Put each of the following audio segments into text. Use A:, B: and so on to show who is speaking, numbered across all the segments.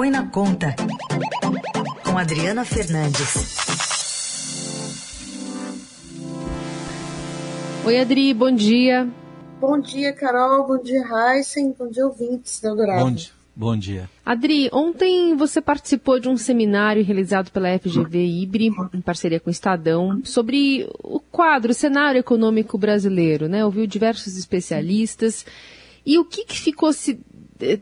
A: Põe na Conta, com Adriana Fernandes.
B: Oi, Adri, bom dia.
C: Bom dia, Carol. Bom dia, Heisen. Bom dia, ouvintes da Dourado.
D: Bom dia. Bom dia.
B: Adri, ontem você participou de um seminário realizado pela FGV Ibre, em parceria com o Estadão, sobre o quadro, o cenário econômico brasileiro, né? Ouviu diversos especialistas. E o que, que ficou se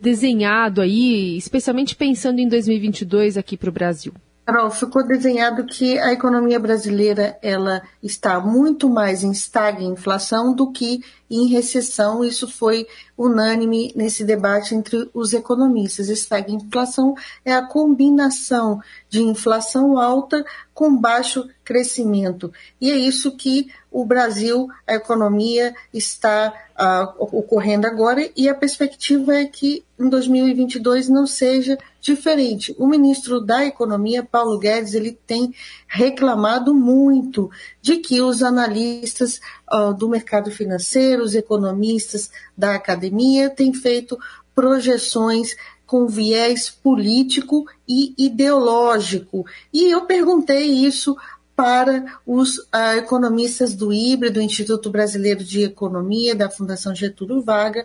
B: desenhado aí, especialmente pensando em 2022 aqui para o Brasil?
C: Carol, ficou desenhado que a economia brasileira ela está muito mais em estagflação do que em recessão. Isso foi unânime nesse debate entre os economistas. Estagflação é a combinação de inflação alta com baixo crescimento. E é isso que o Brasil, a economia, está uh, ocorrendo agora e a perspectiva é que em 2022 não seja diferente. O ministro da Economia, Paulo Guedes, ele tem reclamado muito de que os analistas uh, do mercado financeiro, os economistas da academia têm feito projeções com viés político e ideológico. E eu perguntei isso para os uh, economistas do IBRE, do Instituto Brasileiro de Economia, da Fundação Getúlio Vargas,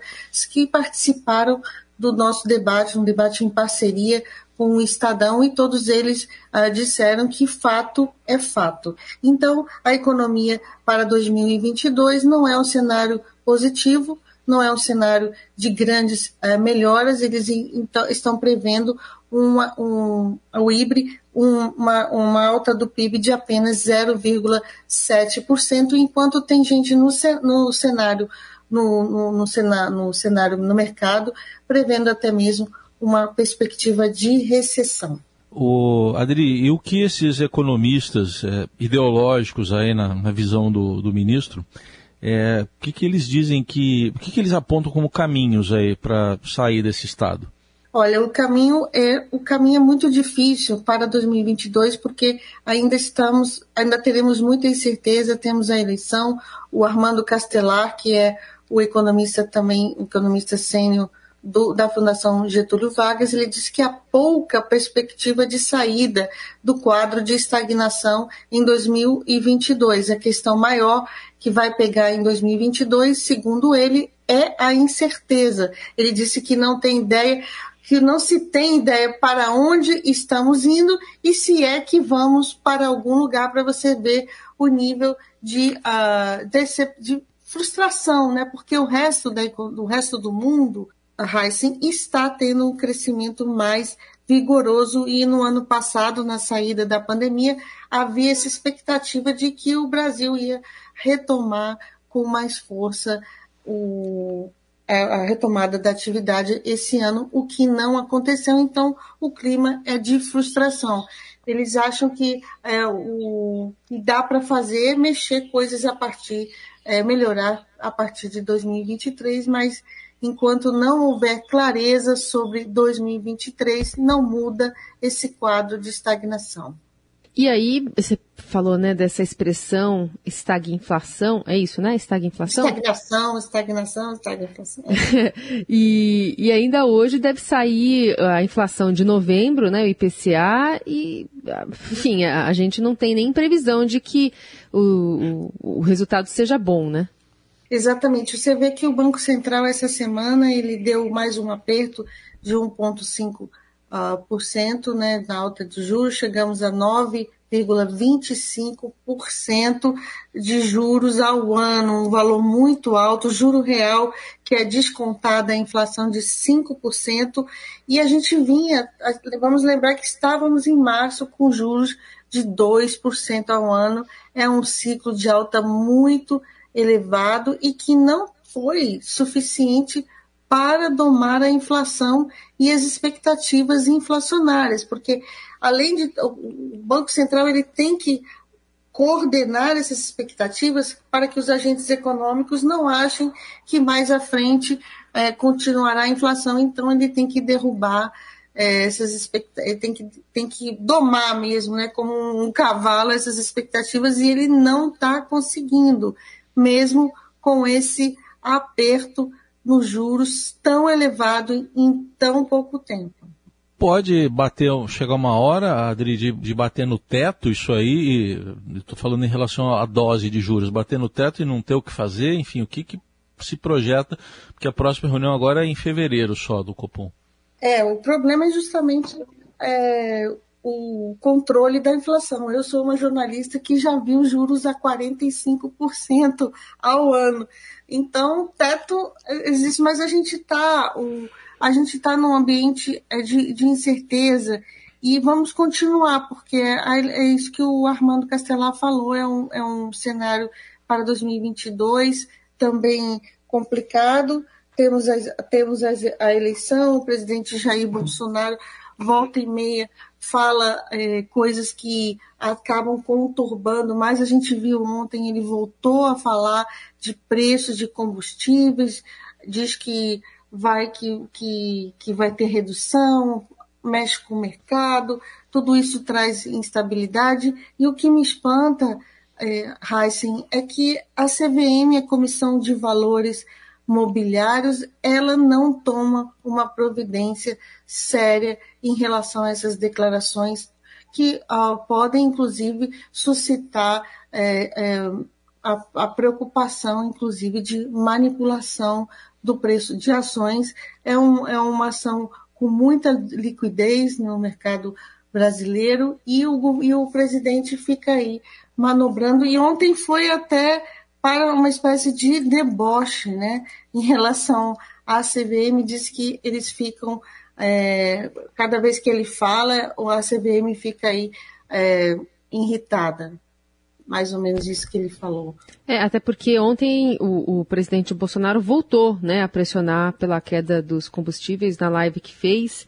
C: que participaram do nosso debate, um debate em parceria com o Estadão, e todos eles uh, disseram que fato é fato. Então, a economia para 2022 não é um cenário positivo, não é um cenário de grandes uh, melhoras, eles então, estão prevendo uma, um, o IBRE uma, uma alta do PIB de apenas 0,7%, enquanto tem gente no, no cenário no, no, no cenário no mercado prevendo até mesmo uma perspectiva de recessão.
D: O Adri, e o que esses economistas é, ideológicos aí na, na visão do, do ministro, é, o que, que eles dizem que, o que, que eles apontam como caminhos aí para sair desse estado?
C: Olha, o caminho é o caminho é muito difícil para 2022 porque ainda estamos, ainda teremos muita incerteza, temos a eleição, o Armando Castelar, que é o economista também, economista sênior da Fundação Getúlio Vargas, ele disse que há pouca perspectiva de saída do quadro de estagnação em 2022. A questão maior que vai pegar em 2022, segundo ele, é a incerteza. Ele disse que não tem ideia que não se tem ideia para onde estamos indo e se é que vamos para algum lugar para você ver o nível de, uh, de, de, frustração, né? Porque o resto, da, do resto do mundo, Heisen está tendo um crescimento mais vigoroso e no ano passado, na saída da pandemia, havia essa expectativa de que o Brasil ia retomar com mais força o, a retomada da atividade esse ano, o que não aconteceu, então o clima é de frustração. Eles acham que é, o dá para fazer é mexer coisas a partir, é, melhorar a partir de 2023, mas enquanto não houver clareza sobre 2023, não muda esse quadro de estagnação.
B: E aí, você falou, né, dessa expressão estagflação, é isso, né? Estagflação?
C: Estagnação, estagnação, estagflação.
B: e, e ainda hoje deve sair a inflação de novembro, né, o IPCA, e, enfim, a, a gente não tem nem previsão de que o, o, o resultado seja bom, né?
C: Exatamente. Você vê que o Banco Central essa semana ele deu mais um aperto de 1,5 uh, por cento, né, na alta de juros, chegamos a 9,25% de juros ao ano, um valor muito alto, juro real que é descontada a inflação de 5%, e a gente vinha, vamos lembrar que estávamos em março com juros de 2% ao ano, é um ciclo de alta muito elevado e que não foi suficiente para domar a inflação e as expectativas inflacionárias, porque além de o Banco Central ele tem que coordenar essas expectativas para que os agentes econômicos não achem que mais à frente é, continuará a inflação, então ele tem que derrubar é, essas expectativas, tem que, tem que domar mesmo, né, como um cavalo essas expectativas e ele não está conseguindo, mesmo com esse aperto nos juros tão elevado em tão pouco tempo.
D: pode bater, chegar uma hora, Adri, de, de bater no teto isso aí, estou falando em relação à dose de juros, bater no teto e não ter o que fazer, enfim, o que, que se projeta, porque a próxima reunião agora é em fevereiro só do Copom.
C: É, o problema é justamente é, o controle da inflação. Eu sou uma jornalista que já viu juros a 45% ao ano. Então, teto existe, mas a gente está a gente está num ambiente é, de, de, incerteza e vamos continuar, porque é, é, isso que o Armando Castelar falou, é um, é um cenário para 2022 também complicado. Temos, a, temos a, a eleição, o presidente Jair Bolsonaro volta e meia fala é, coisas que acabam conturbando, mas a gente viu ontem, ele voltou a falar de preços de combustíveis, diz que vai, que, que, que vai ter redução, mexe com o mercado, tudo isso traz instabilidade, e o que me espanta, é, Heisen, é que a CVM, a Comissão de Valores mobiliários, ela não toma uma providência séria em relação a essas declarações que uh, podem, inclusive, suscitar é, é, a, a, preocupação, inclusive, de manipulação do preço de ações. É, um, é uma ação com muita liquidez no mercado brasileiro e o, e o presidente fica aí manobrando. E ontem foi até para uma espécie de deboche, né? Em relação à CVM, diz que eles ficam, é, cada vez que ele fala, a CVM fica aí é, irritada. Mais ou menos isso que ele falou.
B: É, até porque ontem o, o presidente Bolsonaro voltou né, a pressionar pela queda dos combustíveis na live que fez.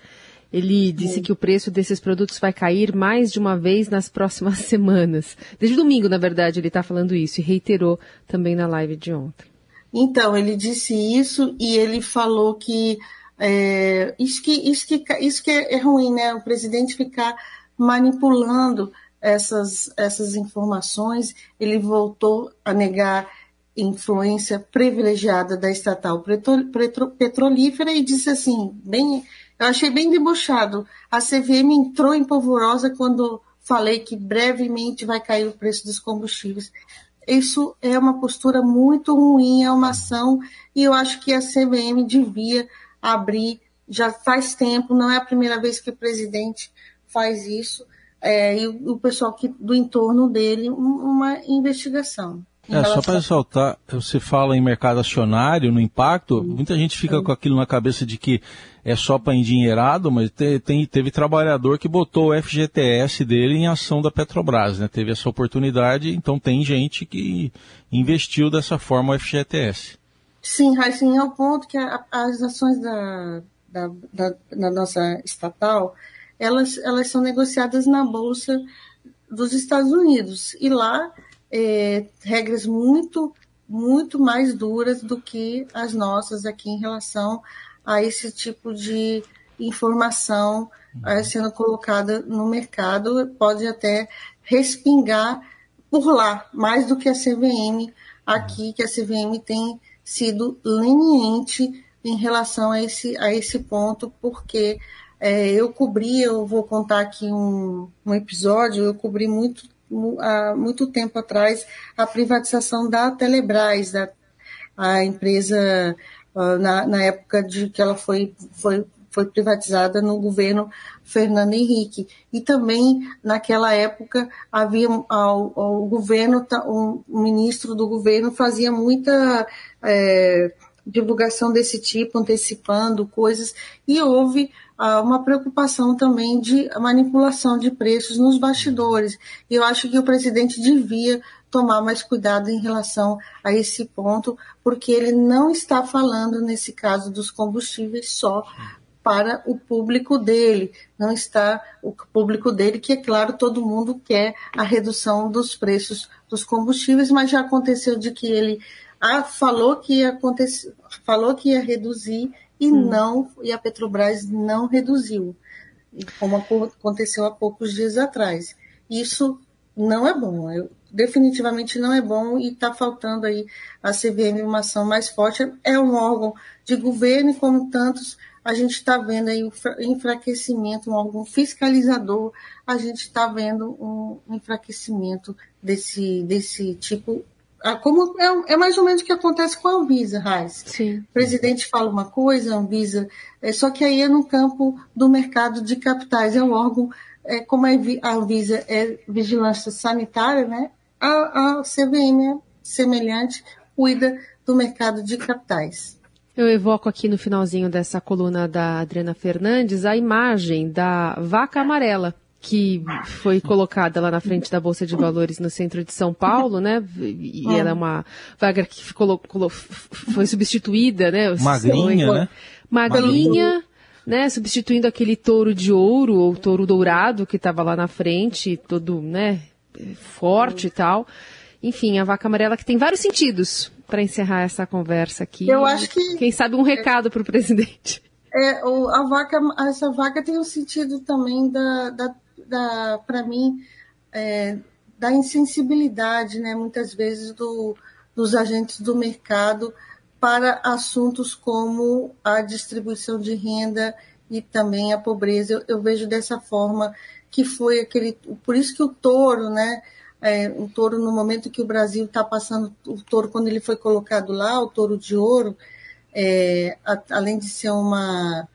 B: Ele disse que o preço desses produtos vai cair mais de uma vez nas próximas semanas. Desde domingo, na verdade, ele está falando isso e reiterou também na live de ontem.
C: Então, ele disse isso e ele falou que é, isso que, isso que, isso que é ruim, né? O presidente ficar manipulando essas, essas informações. Ele voltou a negar influência privilegiada da estatal petrolífera e disse assim, bem eu achei bem debochado. A CVM entrou em polvorosa quando falei que brevemente vai cair o preço dos combustíveis. Isso é uma postura muito ruim, é uma ação, e eu acho que a CVM devia abrir, já faz tempo, não é a primeira vez que o presidente faz isso, é, e o, pessoal que, do entorno dele, uma investigação.
D: É, só para ressaltar, você fala em mercado acionário, no impacto, muita gente fica com aquilo na cabeça de que é só para endinheirado, mas te, tem, teve trabalhador que botou o FGTS dele em ação da Petrobras, né? Teve essa oportunidade, então tem gente que investiu dessa forma o FGTS.
C: Sim, Raíssen, é o ponto que a, as ações da, da, da, da nossa estatal, elas, elas são negociadas na Bolsa dos Estados Unidos. E lá é, regras muito, muito mais duras do que as nossas aqui em relação a esse tipo de informação uhum. sendo colocada no mercado. Pode até respingar por lá, mais do que a CVM aqui, que a CVM tem sido leniente em relação a esse, a esse ponto, porque é, eu cobri, eu vou contar aqui um, um episódio, eu cobri muito há muito tempo atrás a privatização da Telebrás, da, a empresa uh, na, na época de que ela foi, foi, foi privatizada no governo Fernando Henrique. E também, naquela época, havia o governo, o, o ministro do governo fazia muita é, divulgação desse tipo, antecipando coisas, e houve uma preocupação também de manipulação de preços nos bastidores. E eu acho que o presidente devia tomar mais cuidado em relação a esse ponto, porque ele não está falando, nesse caso dos combustíveis, só para o público dele, não está o público dele, que é claro, todo mundo quer a redução dos preços dos combustíveis, mas já aconteceu de que ele ah, falou que ia falou que ia reduzir e hum. não e a Petrobras não reduziu, como aconteceu há poucos dias atrás. Isso não é bom, eu, definitivamente não é bom e está faltando aí a CVM uma ação mais forte. É um órgão de governo e como tantos a gente está vendo aí o enfraquecimento, um órgão fiscalizador, a gente está vendo um enfraquecimento desse, desse tipo. Ah, como é, é, mais ou menos o que acontece com a Anvisa, Raiz.
B: Sim.
C: O presidente fala uma coisa, a Anvisa, é, só que aí é no campo do mercado de capitais, é um órgão, é, como a Anvisa é vigilância sanitária, né? A, a CVM é semelhante, cuida do mercado de capitais.
B: Eu evoco aqui no finalzinho dessa coluna da Adriana Fernandes a imagem da vaca amarela que foi colocada lá na frente da Bolsa de Valores no centro de São Paulo, né? E ela é uma vaga que ficou, foi substituída, né?
D: Magrinha, né?
B: Magrinha, né? Substituindo aquele touro de ouro ou touro dourado que estava lá na frente, todo, né? Forte e tal. Enfim, a vaca amarela que tem vários sentidos para encerrar essa conversa aqui.
C: Eu acho que.
B: Quem sabe um recado para o presidente.
C: É, a vaca, essa vaca tem o um sentido também da, da, da para mim, é, da insensibilidade, né, muitas vezes, do, dos agentes do mercado para assuntos como a distribuição de renda e também a pobreza. Eu, eu vejo dessa forma que foi aquele. Por isso que o touro, né? é, um touro no momento que o Brasil está passando, o touro quando ele foi colocado lá, o touro de ouro, é, a, além de ser uma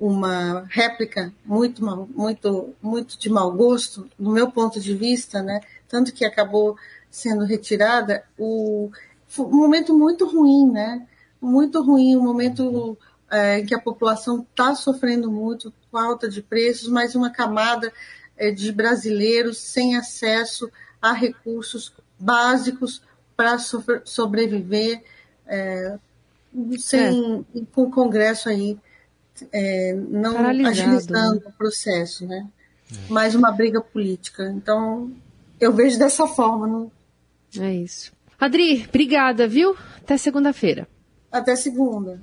C: uma réplica muito muito muito de mau gosto, no meu ponto de vista, né? Tanto que acabou sendo retirada, o um momento muito ruim, né? Muito ruim, um momento é, em que a população está sofrendo muito, com alta de preços, mas uma camada é, de brasileiros sem acesso a recursos básicos para sobreviver é, sem com o Congresso aí é, não agilizando né? o processo, né? É. Mais uma briga política. Então eu vejo dessa forma. Não...
B: É isso. Adri, obrigada, viu? Até segunda-feira.
C: Até segunda.